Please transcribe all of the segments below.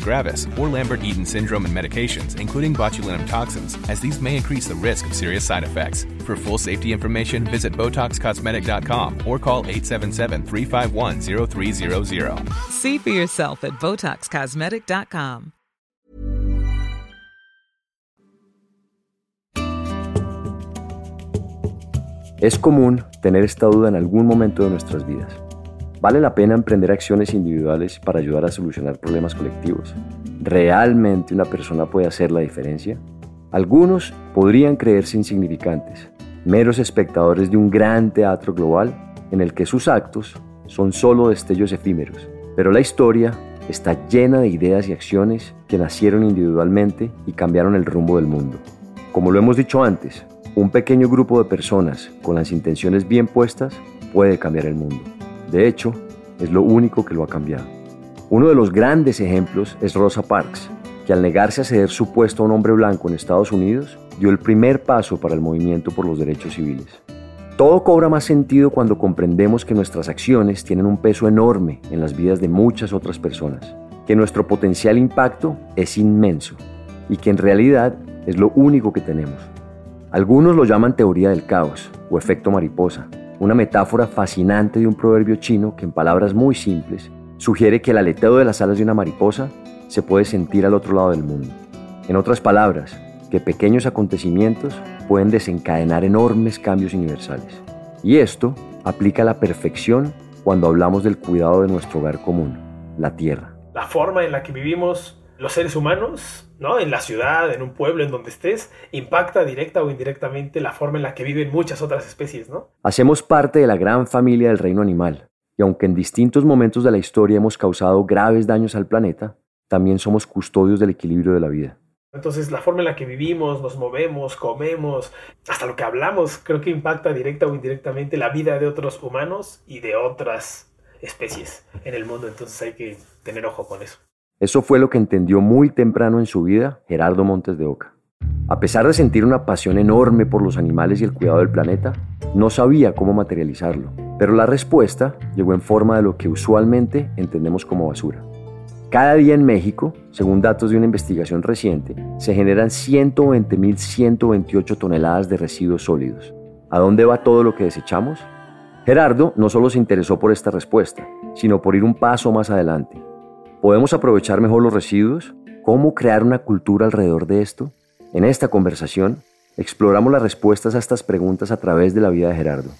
gravis, or Lambert-Eaton syndrome and medications, including botulinum toxins, as these may increase the risk of serious side effects. For full safety information, visit BotoxCosmetic.com or call 877-351-0300. See for yourself at BotoxCosmetic.com. Es común tener esta duda en algún momento de nuestras vidas. ¿Vale la pena emprender acciones individuales para ayudar a solucionar problemas colectivos? ¿Realmente una persona puede hacer la diferencia? Algunos podrían creerse insignificantes, meros espectadores de un gran teatro global en el que sus actos son solo destellos efímeros, pero la historia está llena de ideas y acciones que nacieron individualmente y cambiaron el rumbo del mundo. Como lo hemos dicho antes, un pequeño grupo de personas con las intenciones bien puestas puede cambiar el mundo. De hecho, es lo único que lo ha cambiado. Uno de los grandes ejemplos es Rosa Parks, que al negarse a ceder su puesto a un hombre blanco en Estados Unidos, dio el primer paso para el movimiento por los derechos civiles. Todo cobra más sentido cuando comprendemos que nuestras acciones tienen un peso enorme en las vidas de muchas otras personas, que nuestro potencial impacto es inmenso y que en realidad es lo único que tenemos. Algunos lo llaman teoría del caos o efecto mariposa, una metáfora fascinante de un proverbio chino que en palabras muy simples sugiere que el aleteo de las alas de una mariposa se puede sentir al otro lado del mundo. En otras palabras, que pequeños acontecimientos pueden desencadenar enormes cambios universales. Y esto aplica a la perfección cuando hablamos del cuidado de nuestro hogar común, la tierra. La forma en la que vivimos los seres humanos, ¿no? En la ciudad, en un pueblo, en donde estés, impacta directa o indirectamente la forma en la que viven muchas otras especies, ¿no? Hacemos parte de la gran familia del reino animal, y aunque en distintos momentos de la historia hemos causado graves daños al planeta, también somos custodios del equilibrio de la vida. Entonces, la forma en la que vivimos, nos movemos, comemos, hasta lo que hablamos, creo que impacta directa o indirectamente la vida de otros humanos y de otras especies en el mundo. Entonces, hay que tener ojo con eso. Eso fue lo que entendió muy temprano en su vida Gerardo Montes de Oca. A pesar de sentir una pasión enorme por los animales y el cuidado del planeta, no sabía cómo materializarlo, pero la respuesta llegó en forma de lo que usualmente entendemos como basura. Cada día en México, según datos de una investigación reciente, se generan 120.128 toneladas de residuos sólidos. ¿A dónde va todo lo que desechamos? Gerardo no solo se interesó por esta respuesta, sino por ir un paso más adelante ¿Podemos aprovechar mejor los residuos? ¿Cómo crear una cultura alrededor de esto? En esta conversación exploramos las respuestas a estas preguntas a través de la vida de Gerardo.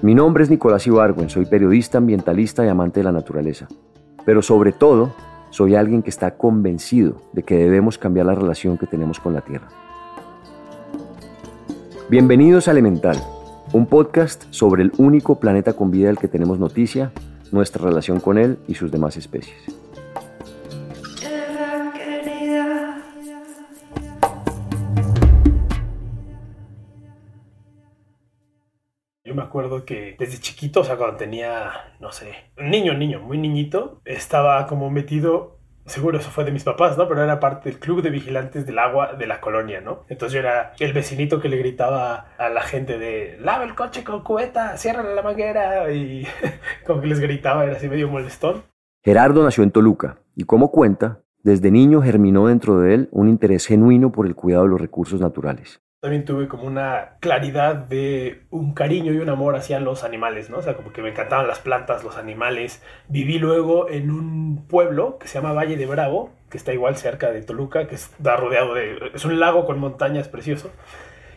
Mi nombre es Nicolás Ibargüen, soy periodista ambientalista y amante de la naturaleza, pero sobre todo soy alguien que está convencido de que debemos cambiar la relación que tenemos con la Tierra. Bienvenidos a Elemental un podcast sobre el único planeta con vida del que tenemos noticia, nuestra relación con él y sus demás especies. Yo me acuerdo que desde chiquito, o sea, cuando tenía, no sé, niño, niño, muy niñito, estaba como metido seguro eso fue de mis papás, ¿no? Pero era parte del club de vigilantes del agua de la colonia, ¿no? Entonces yo era el vecinito que le gritaba a la gente de, lava el coche con cubeta, cierra la manguera y como que les gritaba, era así medio molestón. Gerardo nació en Toluca y como cuenta, desde niño germinó dentro de él un interés genuino por el cuidado de los recursos naturales también tuve como una claridad de un cariño y un amor hacia los animales, ¿no? O sea, como que me encantaban las plantas, los animales. Viví luego en un pueblo que se llama Valle de Bravo, que está igual cerca de Toluca, que está rodeado de... es un lago con montañas precioso.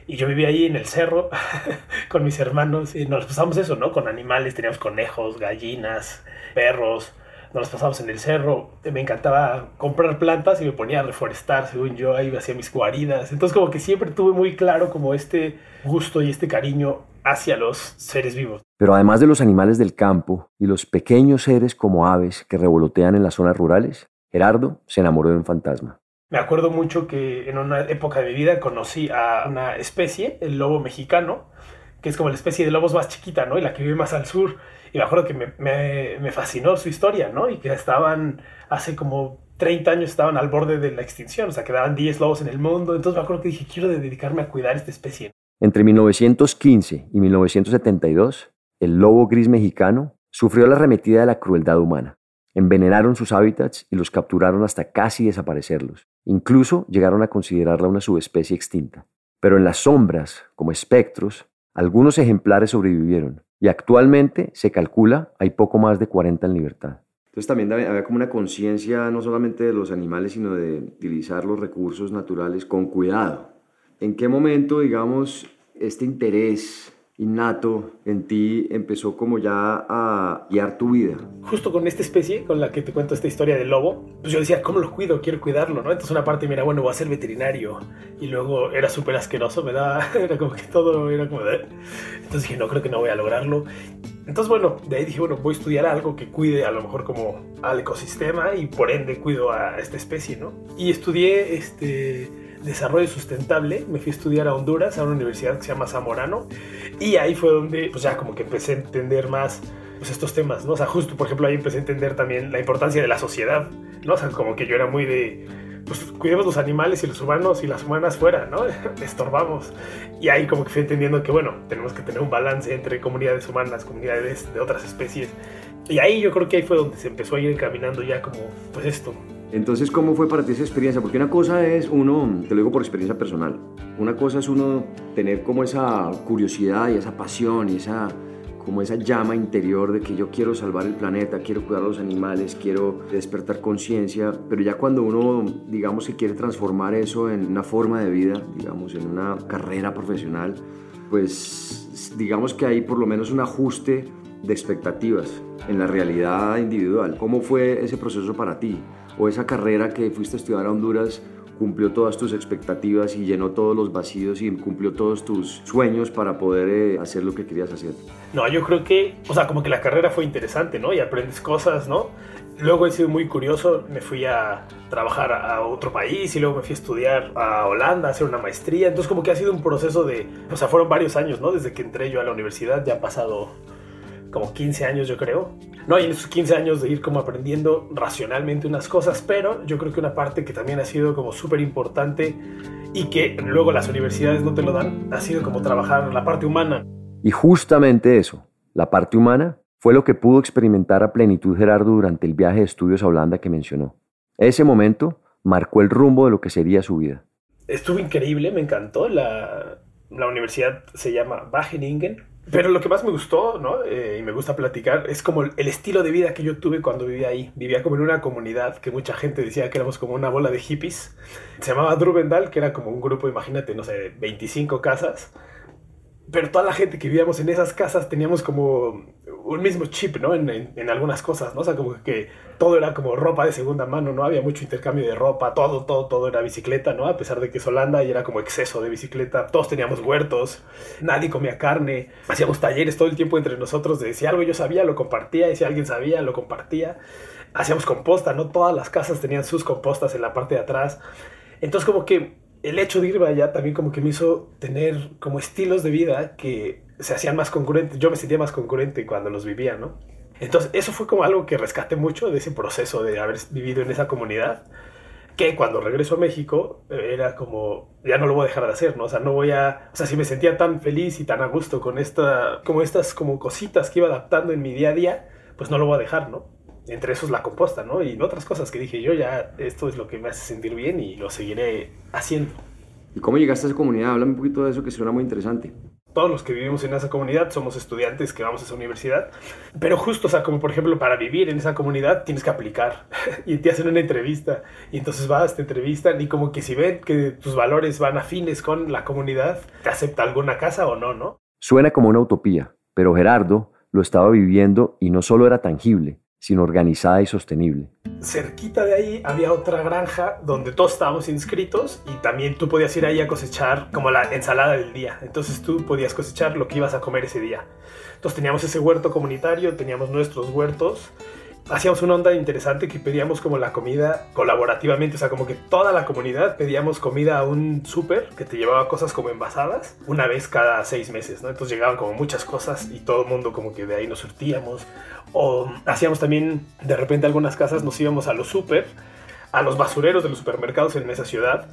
Y yo vivía ahí en el cerro con mis hermanos y nos pasamos eso, ¿no? Con animales, teníamos conejos, gallinas, perros nos las pasamos en el cerro, me encantaba comprar plantas y me ponía a reforestar, según yo, ahí hacía mis guaridas. Entonces como que siempre tuve muy claro como este gusto y este cariño hacia los seres vivos. Pero además de los animales del campo y los pequeños seres como aves que revolotean en las zonas rurales, Gerardo se enamoró de un fantasma. Me acuerdo mucho que en una época de mi vida conocí a una especie, el lobo mexicano, que es como la especie de lobos más chiquita, ¿no? Y la que vive más al sur. Y me acuerdo que me, me, fascinó su historia, ¿no? Y que estaban, hace como 30 años estaban al borde de la extinción, o sea, quedaban 10 lobos en el mundo. Entonces me acuerdo que dije, quiero dedicarme a cuidar esta especie. Entre 1915 y 1972, el lobo gris mexicano sufrió la arremetida de la crueldad humana. Envenenaron sus hábitats y los capturaron hasta casi desaparecerlos. Incluso llegaron a considerarla una subespecie extinta. Pero en las sombras, como espectros, algunos ejemplares sobrevivieron y actualmente se calcula hay poco más de 40 en libertad. Entonces también había como una conciencia no solamente de los animales, sino de utilizar los recursos naturales con cuidado. ¿En qué momento, digamos, este interés innato en ti empezó como ya a guiar tu vida. Justo con esta especie con la que te cuento esta historia del lobo, pues yo decía, ¿cómo lo cuido? Quiero cuidarlo, ¿no? Entonces una parte mira, bueno, voy a ser veterinario. Y luego era súper asqueroso, me daba, era como que todo era como de... Entonces dije, no, creo que no voy a lograrlo. Entonces, bueno, de ahí dije, bueno, voy a estudiar algo que cuide a lo mejor como al ecosistema y por ende cuido a esta especie, ¿no? Y estudié este desarrollo sustentable, me fui a estudiar a Honduras, a una universidad que se llama Zamorano, y ahí fue donde pues ya como que empecé a entender más pues, estos temas, ¿no? O sea, justo, por ejemplo, ahí empecé a entender también la importancia de la sociedad, ¿no? O sea, como que yo era muy de, pues cuidemos los animales y los humanos y las humanas fuera, ¿no? Estorbamos. Y ahí como que fui entendiendo que, bueno, tenemos que tener un balance entre comunidades humanas, comunidades de otras especies. Y ahí yo creo que ahí fue donde se empezó a ir encaminando ya como, pues esto, entonces, ¿cómo fue para ti esa experiencia? Porque una cosa es uno, te lo digo por experiencia personal, una cosa es uno tener como esa curiosidad y esa pasión y esa como esa llama interior de que yo quiero salvar el planeta, quiero cuidar a los animales, quiero despertar conciencia, pero ya cuando uno, digamos, que quiere transformar eso en una forma de vida, digamos, en una carrera profesional, pues digamos que hay por lo menos un ajuste de expectativas en la realidad individual. ¿Cómo fue ese proceso para ti? O esa carrera que fuiste a estudiar a Honduras cumplió todas tus expectativas y llenó todos los vacíos y cumplió todos tus sueños para poder eh, hacer lo que querías hacer? No, yo creo que, o sea, como que la carrera fue interesante, ¿no? Y aprendes cosas, ¿no? Luego he sido muy curioso, me fui a trabajar a otro país y luego me fui a estudiar a Holanda, a hacer una maestría. Entonces como que ha sido un proceso de, o sea, fueron varios años, ¿no? Desde que entré yo a la universidad, ya han pasado como 15 años yo creo. No, y en esos 15 años de ir como aprendiendo racionalmente unas cosas, pero yo creo que una parte que también ha sido como súper importante y que luego las universidades no te lo dan, ha sido como trabajar la parte humana. Y justamente eso, la parte humana, fue lo que pudo experimentar a plenitud Gerardo durante el viaje de estudios a Holanda que mencionó. Ese momento marcó el rumbo de lo que sería su vida. Estuvo increíble, me encantó. La, la universidad se llama Wageningen pero lo que más me gustó, ¿no? Eh, y me gusta platicar, es como el, estilo de vida que yo tuve cuando vivía ahí. Vivía como en una comunidad que mucha gente decía que éramos como una bola de hippies. Se llamaba Drubendal, que era como un grupo, imagínate, no sé, 25 casas pero toda la gente que vivíamos en esas casas teníamos como un mismo chip, ¿no? En, en, algunas cosas, ¿no? O sea, como que todo era como ropa de segunda mano, ¿no? Había mucho intercambio de ropa, todo, todo, todo era bicicleta, ¿no? A pesar de que es Holanda y era como exceso de bicicleta. Todos teníamos huertos, nadie comía carne, hacíamos talleres todo el tiempo entre nosotros de si algo yo sabía, lo compartía, y si alguien sabía, lo compartía. Hacíamos composta, ¿no? Todas las casas tenían sus compostas en la parte de atrás. Entonces, como que el hecho de ir allá también como que me hizo tener como estilos de vida que se hacían más concurrentes. Yo me sentía más concurrente cuando los vivía, ¿no? Entonces, eso fue como algo que rescaté mucho de ese proceso de haber vivido en esa comunidad, que cuando regreso a México eh, era como, ya no lo voy a dejar de hacer, ¿no? O sea, no voy a, o sea, si me sentía tan feliz y tan a gusto con esta, como estas como cositas que iba adaptando en mi día a día, pues no lo voy a dejar, ¿no? Entre esos la composta, ¿no? Y otras cosas que dije yo, ya esto es lo que me hace sentir bien y lo seguiré haciendo. ¿Y cómo llegaste a esa comunidad? Háblame un poquito de eso que suena muy interesante todos los que vivimos en esa comunidad somos estudiantes que vamos a esa universidad, pero justo, o sea, como por ejemplo para vivir en esa comunidad tienes que aplicar y te hacen una entrevista. Y entonces vas, te entrevistan y como que si ven que tus valores van afines con la comunidad, te acepta alguna casa o no, ¿no? Suena como una utopía, pero Gerardo lo estaba viviendo y no solo era tangible, sino organizada y sostenible. Cerquita de ahí había otra granja donde todos estábamos inscritos y también tú podías ir ahí a cosechar como la ensalada del día. Entonces tú podías cosechar lo que ibas a comer ese día. Entonces teníamos ese huerto comunitario, teníamos nuestros huertos hacíamos una onda interesante que pedíamos como la comida colaborativamente, o sea, como que toda la comunidad pedíamos comida a un súper que te llevaba cosas como envasadas una vez cada seis meses, ¿no? Entonces llegaban como muchas cosas y todo el mundo como que de ahí nos surtíamos. O hacíamos también, de repente algunas casas nos íbamos a los súper, a los basureros de los supermercados en esa ciudad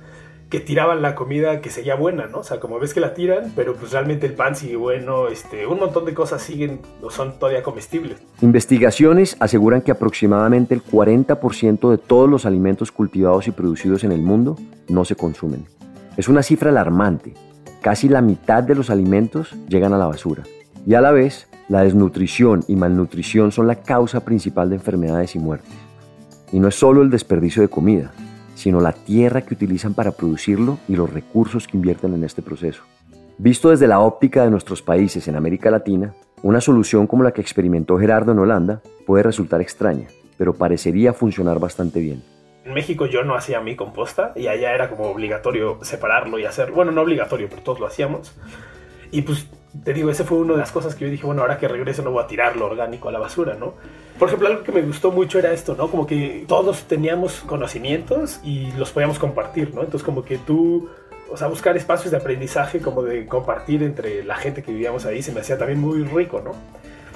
que tiraban la comida que seguía buena, ¿no? O sea, como ves que la tiran, pero pues realmente el pan sigue bueno, este, un montón de cosas siguen o son todavía comestibles. Investigaciones aseguran que aproximadamente el 40% de todos los alimentos cultivados y producidos en el mundo no se consumen. Es una cifra alarmante. Casi la mitad de los alimentos llegan a la basura. Y a la vez, la desnutrición y malnutrición son la causa principal de enfermedades y muertes. Y no es solo el desperdicio de comida, sino la tierra que utilizan para producirlo y los recursos que invierten en este proceso. Visto desde la óptica de nuestros países en América Latina, una solución como la que experimentó Gerardo en Holanda puede resultar extraña, pero parecería funcionar bastante bien. En México yo no hacía mi composta y allá era como obligatorio separarlo y hacer, bueno, no obligatorio, pero todos lo hacíamos. Y pues te digo, ese fue una de las cosas que yo dije, bueno, ahora que regreso no voy a tirar lo orgánico a la basura, ¿no? Por ejemplo, algo que me gustó mucho era esto, ¿no? Como que todos teníamos conocimientos y los podíamos compartir, ¿no? Entonces como que tú, o sea, buscar espacios de aprendizaje como de compartir entre la gente que vivíamos ahí se me hacía también muy rico, ¿no?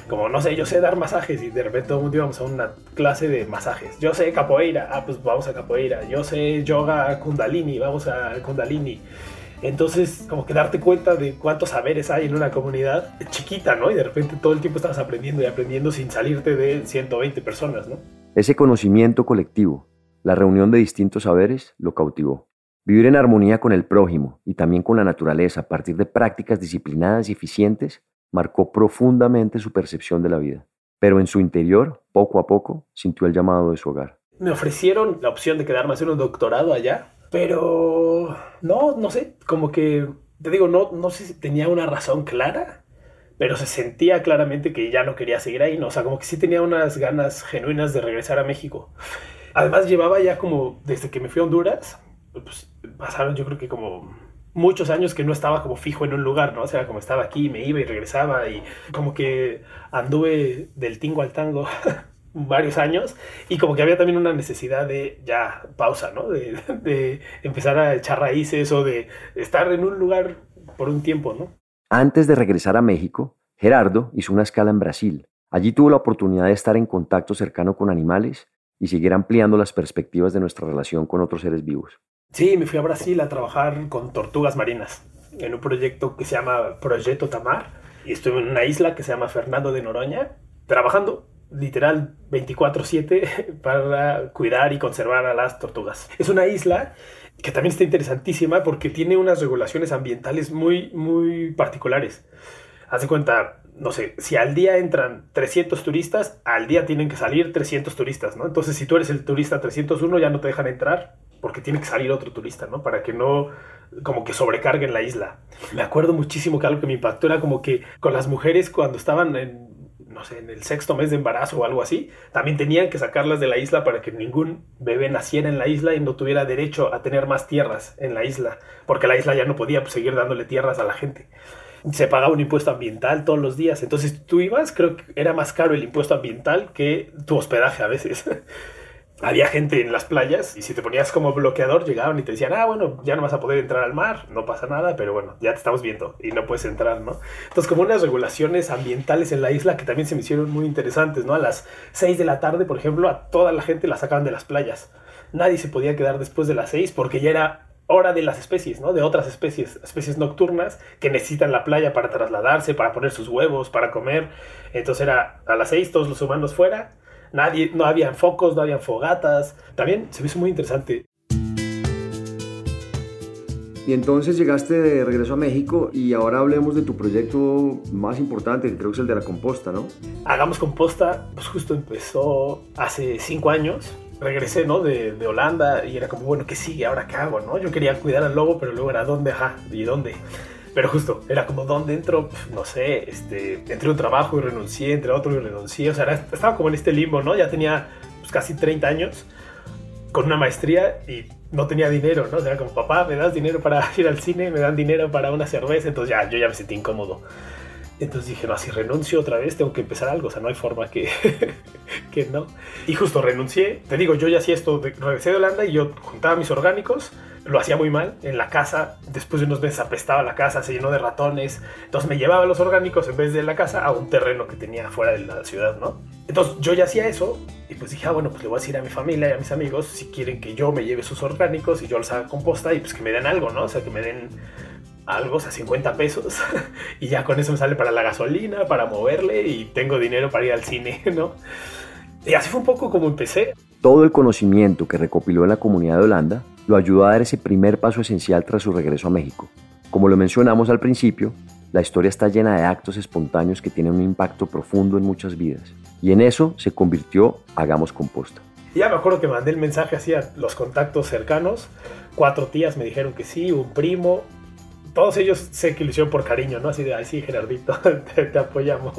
Como, no sé, yo sé dar masajes y de repente todo el mundo íbamos a una clase de masajes. Yo sé capoeira, ah, pues vamos a capoeira. Yo sé yoga kundalini, vamos a kundalini. Entonces, como que darte cuenta de cuántos saberes hay en una comunidad chiquita, ¿no? Y de repente todo el tiempo estabas aprendiendo y aprendiendo sin salirte de 120 personas, ¿no? Ese conocimiento colectivo, la reunión de distintos saberes, lo cautivó. Vivir en armonía con el prójimo y también con la naturaleza a partir de prácticas disciplinadas y eficientes marcó profundamente su percepción de la vida. Pero en su interior, poco a poco, sintió el llamado de su hogar. Me ofrecieron la opción de quedarme a hacer un doctorado allá pero no, no sé, como que, te digo, no, no sé si tenía una razón clara, pero se sentía claramente que ya no quería seguir ahí, ¿no? O sea, como que sí tenía unas ganas genuinas de regresar a México. Además, llevaba ya como, desde que me fui a Honduras, pues pasaron yo creo que como muchos años que no estaba como fijo en un lugar, ¿no? O sea, como estaba aquí, me iba y regresaba y como que anduve del tingo al tango varios años y como que había también una necesidad de ya pausa, ¿no? De, de, empezar a echar raíces o de estar en un lugar por un tiempo, ¿no? Antes de regresar a México, Gerardo hizo una escala en Brasil. Allí tuvo la oportunidad de estar en contacto cercano con animales y seguir ampliando las perspectivas de nuestra relación con otros seres vivos. Sí, me fui a Brasil a trabajar con tortugas marinas en un proyecto que se llama Proyecto Tamar y estuve en una isla que se llama Fernando de Noroña trabajando literal 24/7 para cuidar y conservar a las tortugas. Es una isla que también está interesantísima porque tiene unas regulaciones ambientales muy, muy particulares. Haz de cuenta, no sé, si al día entran 300 turistas, al día tienen que salir 300 turistas, ¿no? Entonces, si tú eres el turista 301, ya no te dejan entrar porque tiene que salir otro turista, ¿no? Para que no como que sobrecarguen la isla. Me acuerdo muchísimo que algo que me impactó era como que con las mujeres cuando estaban en no sé, en el sexto mes de embarazo o algo así, también tenían que sacarlas de la isla para que ningún bebé naciera en la isla y no tuviera derecho a tener más tierras en la isla, porque la isla ya no podía pues, seguir dándole tierras a la gente. Se pagaba un impuesto ambiental todos los días, entonces tú ibas, creo que era más caro el impuesto ambiental que tu hospedaje a veces. había gente en las playas y si te ponías como bloqueador llegaban y te decían, ah, bueno, ya no vas a poder entrar al mar, no pasa nada, pero bueno, ya te estamos viendo y no puedes entrar, ¿no? Entonces como unas regulaciones ambientales en la isla que también se me hicieron muy interesantes, ¿no? A las 6 de la tarde, por ejemplo, a toda la gente la sacaban de las playas. Nadie se podía quedar después de las 6 porque ya era hora de las especies, ¿no? De otras especies, especies nocturnas que necesitan la playa para trasladarse, para poner sus huevos, para comer. Entonces era a las 6 todos los humanos fuera Nadie, no habían focos, no habían fogatas. También se me hizo muy interesante. Y entonces llegaste de regreso a México y ahora hablemos de tu proyecto más importante, que creo que es el de la composta, ¿no? Hagamos composta, pues justo empezó hace cinco años. Regresé, ¿no? De, de Holanda y era como, bueno, ¿qué sigue? ¿Ahora qué hago, no? Yo quería cuidar al lobo, pero luego era, ¿dónde? Ajá, ¿y dónde? Pero justo, era como, ¿dónde entro? No sé, este, entré un trabajo y renuncié, entré otro y renuncié. O sea, estaba como en este limbo, ¿no? Ya tenía pues, casi 30 años con una maestría y no tenía dinero, ¿no? O sea, como papá, me das dinero para ir al cine, me dan dinero para una cerveza, entonces ya, yo ya me sentí incómodo. Entonces dije, no, si renuncio otra vez, tengo que empezar algo, o sea, no hay forma que, que no. Y justo renuncié, te digo, yo ya hacía esto, regresé de Holanda y yo juntaba mis orgánicos, lo hacía muy mal en la casa, después de unos meses apestaba la casa, se llenó de ratones, entonces me llevaba los orgánicos en vez de la casa a un terreno que tenía fuera de la ciudad, ¿no? Entonces yo ya hacía eso y pues dije, ah, bueno, pues le voy a decir a mi familia y a mis amigos si quieren que yo me lleve sus orgánicos y yo los haga composta y pues que me den algo, ¿no? O sea, que me den algo, o sea, 50 pesos y ya con eso me sale para la gasolina, para moverle y tengo dinero para ir al cine, ¿no? Y así fue un poco como empecé. Todo el conocimiento que recopiló en la comunidad de Holanda lo ayudó a dar ese primer paso esencial tras su regreso a México. Como lo mencionamos al principio, la historia está llena de actos espontáneos que tienen un impacto profundo en muchas vidas. Y en eso se convirtió Hagamos Composta. Ya me acuerdo que mandé el mensaje así a los contactos cercanos. Cuatro tías me dijeron que sí, un primo. Todos ellos sé que lo hicieron por cariño, ¿no? Así de, ay, sí, Gerardito, te, apoyamos.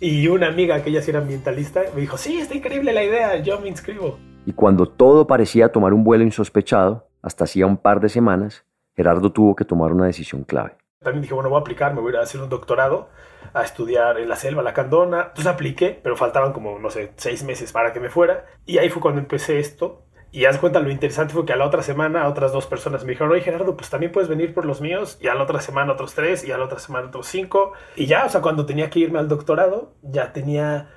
Y una amiga que ella sí era ambientalista me dijo, sí, está increíble la idea, yo me inscribo. Y cuando todo parecía tomar un vuelo insospechado, hasta hacía un par de semanas, Gerardo tuvo que tomar una decisión clave. También dije, bueno, voy a aplicar, me voy a hacer un doctorado, a estudiar en la selva, la candona. Entonces apliqué, pero faltaban como, no sé, seis meses para que me fuera. Y ahí fue cuando empecé esto. Y haz cuenta, lo interesante fue que a la otra semana otras dos personas me dijeron, oye Gerardo, pues también puedes venir por los míos. Y a la otra semana otros tres, y a la otra semana otros cinco. Y ya, o sea, cuando tenía que irme al doctorado, ya tenía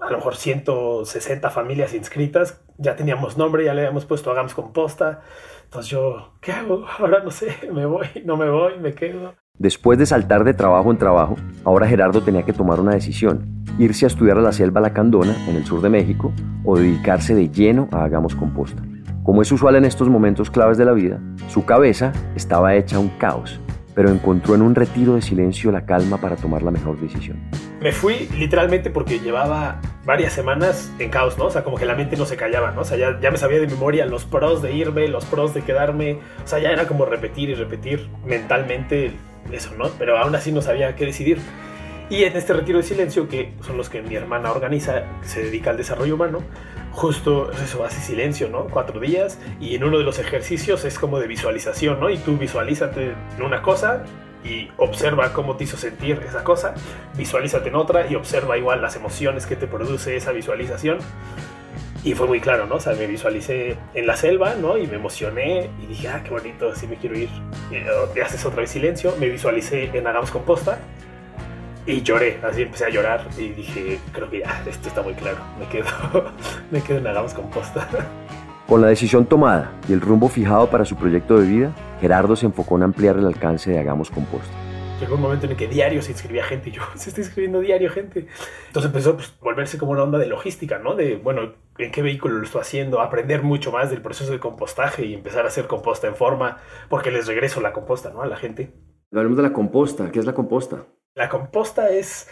a lo mejor 160 familias inscritas. Ya teníamos nombre, ya le habíamos puesto Hagamos Composta. Entonces yo, ¿qué hago? Ahora no sé, me voy, no me voy, me quedo. Después de saltar de trabajo en trabajo, ahora Gerardo tenía que tomar una decisión, irse a estudiar a la selva Lacandona, en el sur de México, o dedicarse de lleno a Hagamos Composta. Como es usual en estos momentos claves de la vida, su cabeza estaba hecha un caos, pero encontró en un retiro de silencio la calma para tomar la mejor decisión. Me fui literalmente porque llevaba varias semanas en caos, ¿no? O sea, como que la mente no se callaba, ¿no? O sea, ya, ya me sabía de memoria los pros de irme, los pros de quedarme. O sea, ya era como repetir y repetir mentalmente eso, ¿no? Pero aún así no sabía qué decidir. Y en este retiro de silencio, que son los que mi hermana organiza, se dedica al desarrollo humano, justo eso hace silencio, ¿no? Cuatro días. Y en uno de los ejercicios es como de visualización, ¿no? Y tú visualízate en una cosa y observa cómo te hizo sentir esa cosa, visualízate en otra y observa igual las emociones que te produce esa visualización. Y fue muy claro, ¿no? O sea, me visualicé en la selva, ¿no? Y me emocioné y dije, ah, qué bonito, así me quiero ir. Y haces otra vez silencio, me visualicé en Hagamos Composta y lloré, así empecé a llorar y dije, creo que ya, esto está muy claro, me quedo, me quedo en Hagamos Composta. Con la decisión tomada y el rumbo fijado para su proyecto de vida, Gerardo se enfocó en ampliar el alcance de Hagamos Composta. Llegó un momento en el que diario se inscribía gente y yo, se está inscribiendo diario gente. Entonces empezó a pues, volverse como una onda de logística, ¿no? De, bueno, ¿en qué vehículo lo estoy haciendo? Aprender mucho más del proceso de compostaje y empezar a hacer composta en forma, porque les regreso la composta, ¿no? A la gente. Hablemos de la composta. ¿Qué es la composta? La composta es,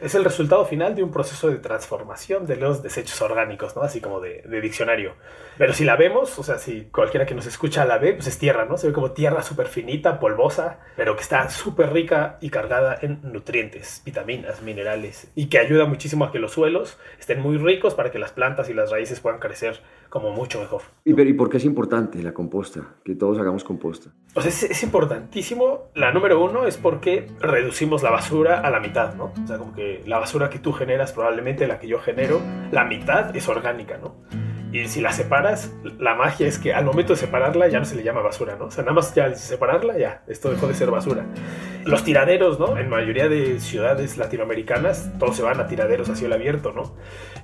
es el resultado final de un proceso de transformación de los desechos orgánicos, ¿no? Así como de, de, diccionario. Pero si la vemos, o sea, si cualquiera que nos escucha la ve, pues es tierra, ¿no? Se ve como tierra súper finita, polvosa, pero que está súper rica y cargada en nutrientes, vitaminas, minerales, y que ayuda muchísimo a que los suelos estén muy ricos para que las plantas y las raíces puedan crecer como mucho mejor. ¿Y, pero, ¿y por qué es importante la composta? Que todos hagamos composta. O sea, es, es importantísimo. La número uno es porque reducimos la basura a la mitad, ¿no? O sea, como que la basura que tú generas, probablemente la que yo genero, la mitad es orgánica, ¿no? Y si la separas, la magia es que al momento de separarla ya no se le llama basura, ¿no? O sea, nada más ya separarla, ya, esto dejó de ser basura. Los tiraderos, ¿no? En mayoría de ciudades latinoamericanas, todos se van a tiraderos a cielo abierto, ¿no?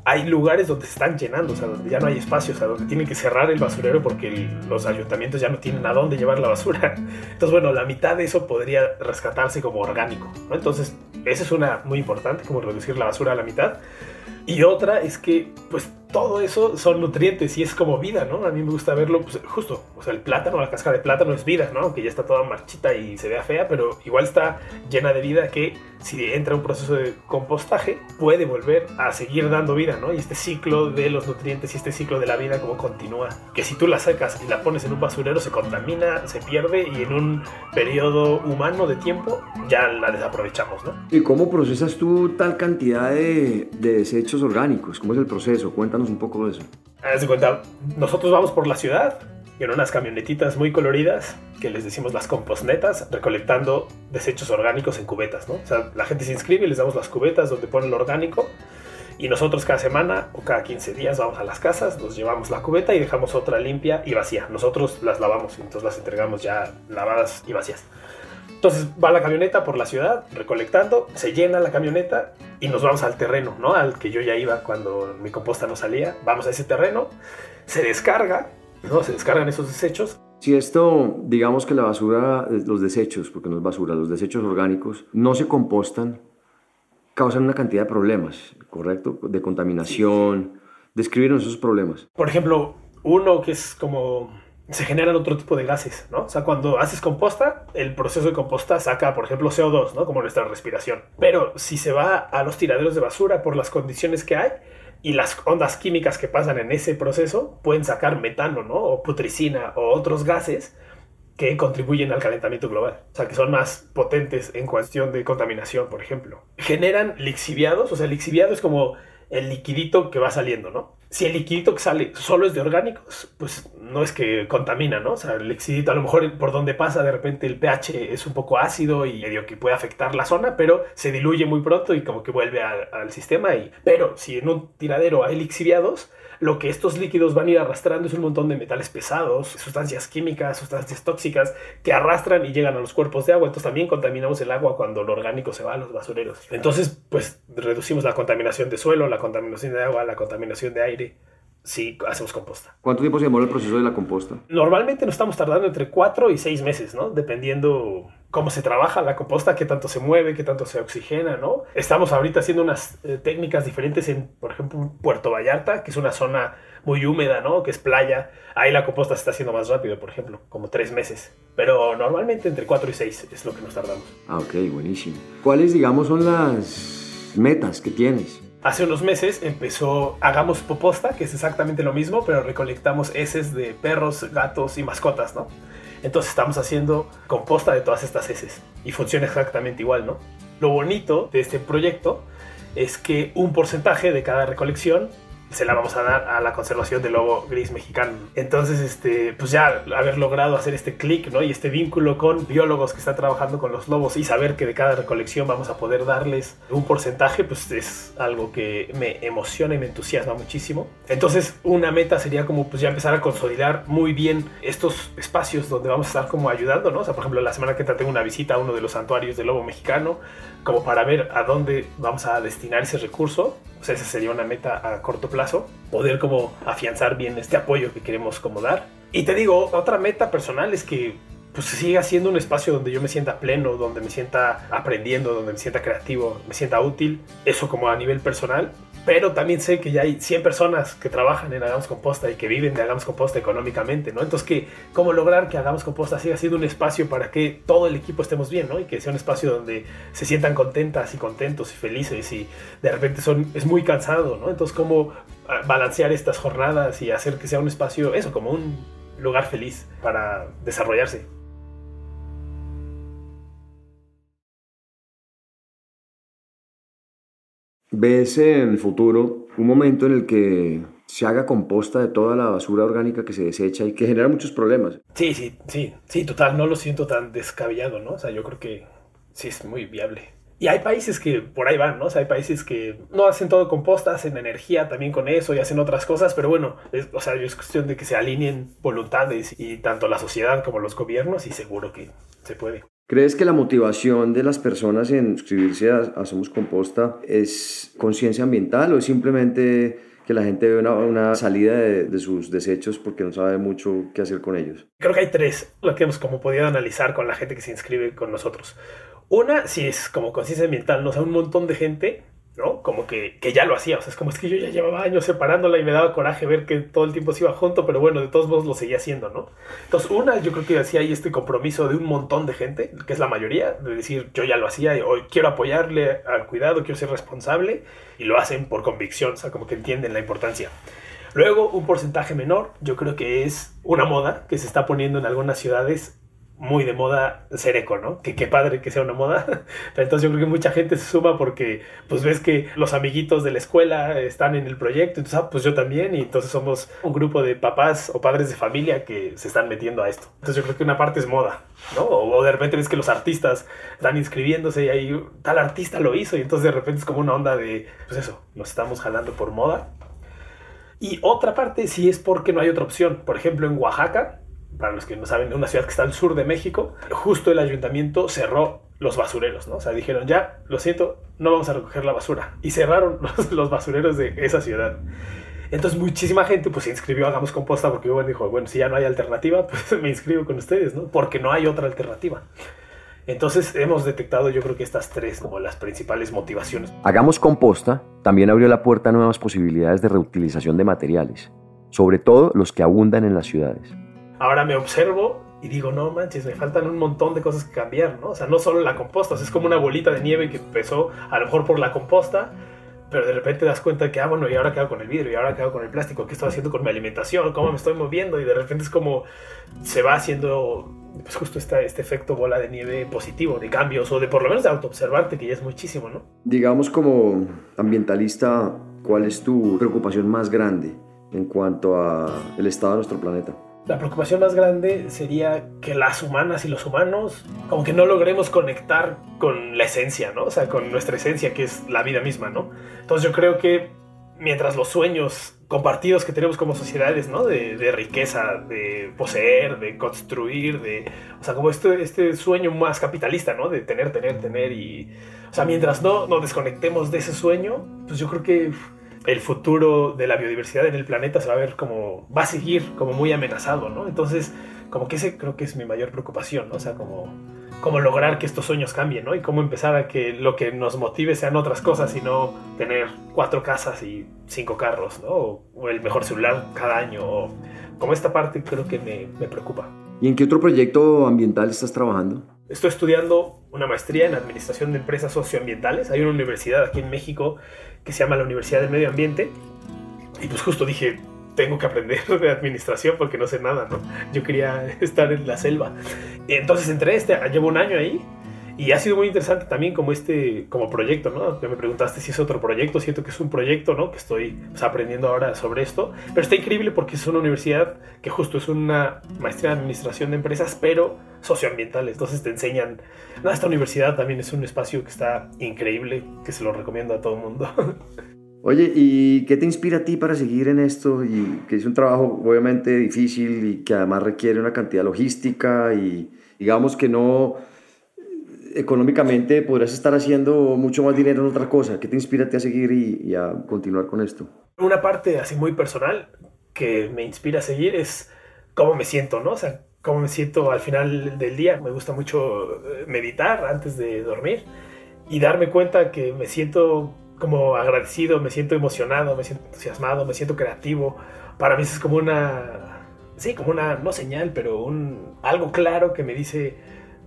Hay lugares donde se están llenando, o sea, donde ya no hay espacio, o sea, donde tienen que cerrar el basurero porque los ayuntamientos ya no tienen a dónde llevar la basura. Entonces, bueno, la mitad de eso podría rescatarse como orgánico, ¿no? Entonces, esa es una muy importante, como reducir la basura a la mitad. Y otra es que, pues, todo eso son nutrientes y es como vida, ¿no? A mí me gusta verlo, pues, justo, o sea, el plátano, la cáscara de plátano es vida, ¿no? Que ya está toda marchita y se vea fea, pero igual está llena de vida que si entra un proceso de compostaje puede volver a seguir dando vida, ¿no? Y este ciclo de los nutrientes y este ciclo de la vida como continúa. Que si tú la sacas y la pones en un basurero se contamina, se pierde y en un periodo humano de tiempo ya la desaprovechamos, ¿no? ¿Y cómo procesas tú tal cantidad de, de desechos orgánicos? ¿Cómo es el proceso? Cuéntanos un poco de eso. Haz de cuenta, nosotros vamos por la ciudad en unas camionetitas muy coloridas que les decimos las compostnetas, recolectando desechos orgánicos en cubetas, ¿no? O sea, la gente se inscribe y les damos las cubetas donde ponen lo orgánico y nosotros cada semana o cada 15 días vamos a las casas, nos llevamos la cubeta y dejamos otra limpia y vacía. Nosotros las lavamos y entonces las entregamos ya lavadas y vacías. Entonces va la camioneta por la ciudad recolectando, se llena la camioneta y nos vamos al terreno, ¿no? Al que yo ya iba cuando mi composta no salía. Vamos a ese terreno, se descarga, ¿no? Se descargan esos desechos. Si esto, digamos que la basura, los desechos, porque no es basura, los desechos orgánicos no se compostan, causan una cantidad de problemas, ¿correcto? De contaminación. Describirnos esos problemas. Por ejemplo, uno que es como se generan otro tipo de gases, ¿no? O sea, cuando haces composta, el proceso de composta saca, por ejemplo, CO2, ¿no? Como nuestra respiración. Pero si se va a los tiraderos de basura por las condiciones que hay y las ondas químicas que pasan en ese proceso, pueden sacar metano, ¿no? O putricina o otros gases que contribuyen al calentamiento global. O sea, que son más potentes en cuestión de contaminación, por ejemplo. Generan lixiviados, o sea, lixiviado es como el liquidito que va saliendo, ¿no? Si el liquidito que sale solo es de orgánicos, pues no es que contamina, ¿no? O sea, el liquidito a lo mejor por donde pasa de repente el pH es un poco ácido y medio que puede afectar la zona, pero se diluye muy pronto y como que vuelve al, sistema. Y, pero si en un tiradero hay lixiviados, lo que estos líquidos van a ir arrastrando es un montón de metales pesados, sustancias químicas, sustancias tóxicas que arrastran y llegan a los cuerpos de agua. Entonces también contaminamos el agua cuando lo orgánico se va a los basureros. Entonces, pues reducimos la contaminación de suelo, la contaminación de agua, la contaminación de aire si hacemos composta. ¿Cuánto tiempo se demora el proceso de la composta? Normalmente nos estamos tardando entre 4 y 6 meses, ¿no? Dependiendo cómo se trabaja la composta, qué tanto se mueve, qué tanto se oxigena, ¿no? Estamos ahorita haciendo unas eh, técnicas diferentes en, por ejemplo, Puerto Vallarta, que es una zona muy húmeda, ¿no? Que es playa. Ahí la composta se está haciendo más rápido, por ejemplo, como 3 meses. Pero normalmente entre 4 y 6 es lo que nos tardamos. Ah, ok, buenísimo. ¿Cuáles, digamos, son las metas que tienes? Hace unos meses empezó Hagamos Poposta, que es exactamente lo mismo, pero recolectamos heces de perros, gatos y mascotas, ¿no? Entonces estamos haciendo composta de todas estas heces y funciona exactamente igual, ¿no? Lo bonito de este proyecto es que un porcentaje de cada recolección se la vamos a dar a la conservación del lobo gris mexicano. Entonces, este, pues ya haber logrado hacer este clic, ¿no? Y este vínculo con biólogos que están trabajando con los lobos y saber que de cada recolección vamos a poder darles un porcentaje, pues es algo que me emociona y me entusiasma muchísimo. Entonces, una meta sería como pues ya empezar a consolidar muy bien estos espacios donde vamos a estar como ayudando, ¿no? O sea, por ejemplo, la semana que entra tengo una visita a uno de los santuarios del lobo mexicano, como para ver a dónde vamos a destinar ese recurso. O sea, esa sería una meta a corto plazo, poder como afianzar bien este apoyo que queremos como dar. Y te digo, otra meta personal es que pues siga siendo un espacio donde yo me sienta pleno, donde me sienta aprendiendo, donde me sienta creativo, me sienta útil, eso como a nivel personal, pero también sé que ya hay 100 personas que trabajan en Hagamos Composta y que viven de Hagamos Composta económicamente, ¿no? Entonces, que, ¿cómo lograr que Hagamos Composta siga siendo un espacio para que todo el equipo estemos bien, ¿no? Y que sea un espacio donde se sientan contentas y contentos y felices y de repente son, es muy cansado, ¿no? Entonces, ¿cómo ah, balancear estas jornadas y hacer que sea un espacio, eso, como un lugar feliz para desarrollarse? ¿Ves en el futuro un momento en el que se haga composta de toda la basura orgánica que se desecha y que genera muchos problemas? Sí, sí, sí, sí, total, no lo siento tan descabellado, ¿no? O sea, yo creo que sí es muy viable. Y hay países que por ahí van, ¿no? O sea, hay países que no hacen todo composta, hacen energía también con eso y hacen otras cosas, pero bueno, o sea, es cuestión de que se alineen voluntades y tanto la sociedad como los gobiernos y seguro que se puede. ¿Crees que la motivación de las personas en inscribirse a, Somos Composta es conciencia ambiental o es simplemente que la gente ve una, salida de, sus desechos porque no sabe mucho qué hacer con ellos? Creo que hay tres, lo que hemos como podido analizar con la gente que se inscribe con nosotros. Una, si es como conciencia ambiental, ¿no? O un montón de gente ¿no? Como que, que, ya lo hacía, o sea, es como es que yo ya llevaba años separándola y me daba coraje ver que todo el tiempo se iba junto, pero bueno, de todos modos lo seguía haciendo, ¿no? Entonces, una, yo creo que hacía ahí este compromiso de un montón de gente, que es la mayoría, de decir, yo ya lo hacía y hoy quiero apoyarle al cuidado, quiero ser responsable, y lo hacen por convicción, o sea, como que entienden la importancia. Luego, un porcentaje menor, yo creo que es una moda que se está poniendo en algunas ciudades muy de moda ser eco, ¿no? Que qué padre que sea una moda. Entonces yo creo que mucha gente se suma porque pues ves que los amiguitos de la escuela están en el proyecto, entonces ah, pues yo también y entonces somos un grupo de papás o padres de familia que se están metiendo a esto. Entonces yo creo que una parte es moda, ¿no? O, de repente ves que los artistas están inscribiéndose y ahí tal artista lo hizo y entonces de repente es como una onda de, pues eso, nos estamos jalando por moda. Y otra parte sí es porque no hay otra opción. Por ejemplo, en Oaxaca para los que no saben, una ciudad que está al sur de México, justo el ayuntamiento cerró los basureros, ¿no? O sea, dijeron, ya, lo siento, no vamos a recoger la basura. Y cerraron los, basureros de esa ciudad. Entonces muchísima gente pues se inscribió a Hagamos Composta porque bueno, dijo, bueno, si ya no hay alternativa, pues me inscribo con ustedes, ¿no? Porque no hay otra alternativa. Entonces hemos detectado yo creo que estas tres como las principales motivaciones. Hagamos Composta también abrió la puerta a nuevas posibilidades de reutilización de materiales, sobre todo los que abundan en las ciudades. Ahora me observo y digo, no manches, me faltan un montón de cosas que cambiar, ¿no? O sea, no solo la composta, es como una bolita de nieve que empezó a lo mejor por la composta, pero de repente te das cuenta que, ah, bueno, y ahora hago con el vidrio, y ahora hago con el plástico, qué estoy haciendo con mi alimentación, cómo me estoy moviendo, y de repente es como se va haciendo, pues justo este, este efecto bola de nieve positivo, de cambios, o de por lo menos de autoobservarte, que ya es muchísimo, ¿no? Digamos como ambientalista, ¿cuál es tu preocupación más grande en cuanto al estado de nuestro planeta? La preocupación más grande sería que las humanas y los humanos como que no logremos conectar con la esencia, ¿no? O sea, con nuestra esencia que es la vida misma, ¿no? Entonces yo creo que mientras los sueños compartidos que tenemos como sociedades, ¿no? De, riqueza, de poseer, de construir, de... O sea, como este, este sueño más capitalista, ¿no? De tener, tener, tener y... O sea, mientras no nos desconectemos de ese sueño, pues yo creo que el futuro de la biodiversidad en el planeta se va a ver como, va a seguir como muy amenazado, ¿no? Entonces, como que ese creo que es mi mayor preocupación, ¿no? O sea, como, como lograr que estos sueños cambien, ¿no? Y cómo empezar a que lo que nos motive sean otras cosas y no tener cuatro casas y cinco carros, ¿no? O, el mejor celular cada año, o como esta parte creo que me, me preocupa. ¿Y en qué otro proyecto ambiental estás trabajando? Estoy estudiando una maestría en Administración de Empresas Socioambientales. Hay una universidad aquí en México que se llama la Universidad del Medio Ambiente. Y pues justo dije, tengo que aprender de administración porque no sé nada, ¿no? Yo quería estar en la selva. Entonces entré, este, llevo un año ahí y ha sido muy interesante también como este, como proyecto, ¿no? Que me preguntaste si es otro proyecto, siento que es un proyecto, ¿no? Que estoy pues, aprendiendo ahora sobre esto. Pero está increíble porque es una universidad que justo es una maestría de administración de empresas, pero socioambientales. Entonces te enseñan, no, esta universidad también es un espacio que está increíble, que se lo recomiendo a todo el mundo. Oye, ¿y qué te inspira a ti para seguir en esto? Y que es un trabajo obviamente difícil y que además requiere una cantidad logística y digamos que no económicamente podrías estar haciendo mucho más dinero en otra cosa. ¿Qué te inspira a seguir y, a continuar con esto? Una parte así muy personal que me inspira a seguir es cómo me siento, ¿no? O sea, cómo me siento al final del día. Me gusta mucho eh, meditar antes de dormir y darme cuenta que me siento como agradecido, me siento emocionado, me siento entusiasmado, me siento creativo. Para mí es como una, sí, como una, no señal, pero un, algo claro que me dice,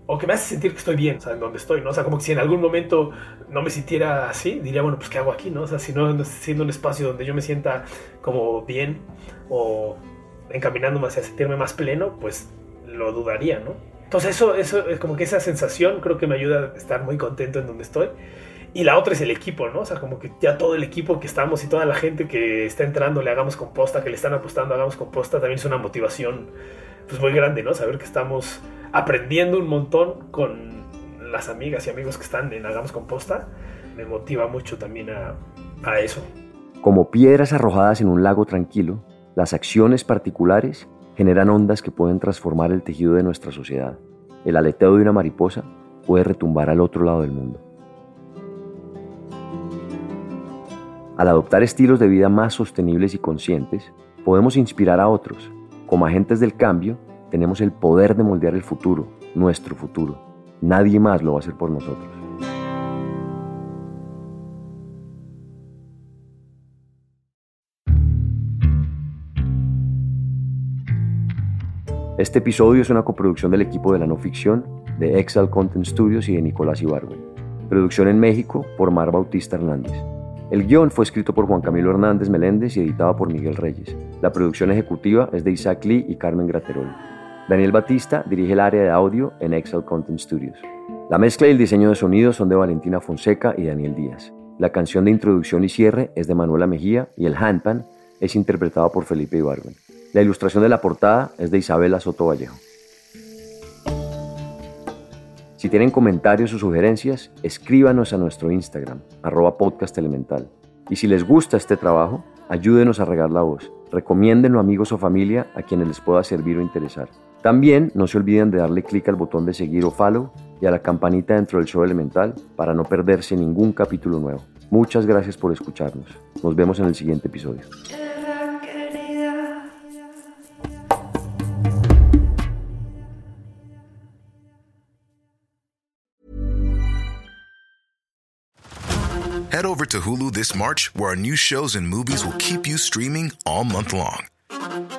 o que me hace sentir que estoy bien, o sea, en donde estoy, ¿no? O sea, como que si en algún momento no me sintiera así, diría, bueno, pues ¿qué hago aquí, no? O sea, si no siendo un espacio donde yo me sienta como bien o encaminándome hacia sentirme más pleno, pues lo dudaría, ¿no? Entonces eso, eso es como que esa sensación creo que me ayuda a estar muy contento en donde estoy. Y la otra es el equipo, ¿no? O sea, como que ya todo el equipo que estamos y toda la gente que está entrando, le hagamos composta, que le están apostando, hagamos composta, también es una motivación pues muy grande, ¿no? Saber que estamos aprendiendo un montón con las amigas y amigos que están en Hagamos Composta, me motiva mucho también a, a eso. Como piedras arrojadas en un lago tranquilo, las acciones particulares generan ondas que pueden transformar el tejido de nuestra sociedad. El aleteo de una mariposa puede retumbar al otro lado del mundo. Al adoptar estilos de vida más sostenibles y conscientes, podemos inspirar a otros. Como agentes del cambio, tenemos el poder de moldear el futuro, nuestro futuro. Nadie más lo va a hacer por nosotros. Este episodio es una coproducción del equipo de la no ficción, de Excel Content Studios y de Nicolás Ibargüen. Producción en México por Mar Bautista Hernández. El guion fue escrito por Juan Camilo Hernández Meléndez y editado por Miguel Reyes. La producción ejecutiva es de Isaac Lee y Carmen Graterol. Daniel Batista dirige el área de audio en Excel Content Studios. La mezcla y el diseño de sonido son de Valentina Fonseca y Daniel Díaz. La canción de introducción y cierre es de Manuela Mejía y el handpan es interpretado por Felipe Ibargüen. La ilustración de la portada es de Isabela Soto Vallejo. Si tienen comentarios o sugerencias, escríbanos a nuestro Instagram, arroba podcast elemental. Y si les gusta este trabajo, ayúdenos a regar la voz. Recomiéndenlo a amigos o familia a quienes les pueda servir o interesar. También no se olviden de darle clic al botón de seguir o follow y a la campanita dentro del show elemental para no perderse ningún capítulo nuevo. Muchas gracias por escucharnos. Nos vemos en el siguiente episodio. Head over to Hulu this March, where our new shows and movies will keep you streaming all month long.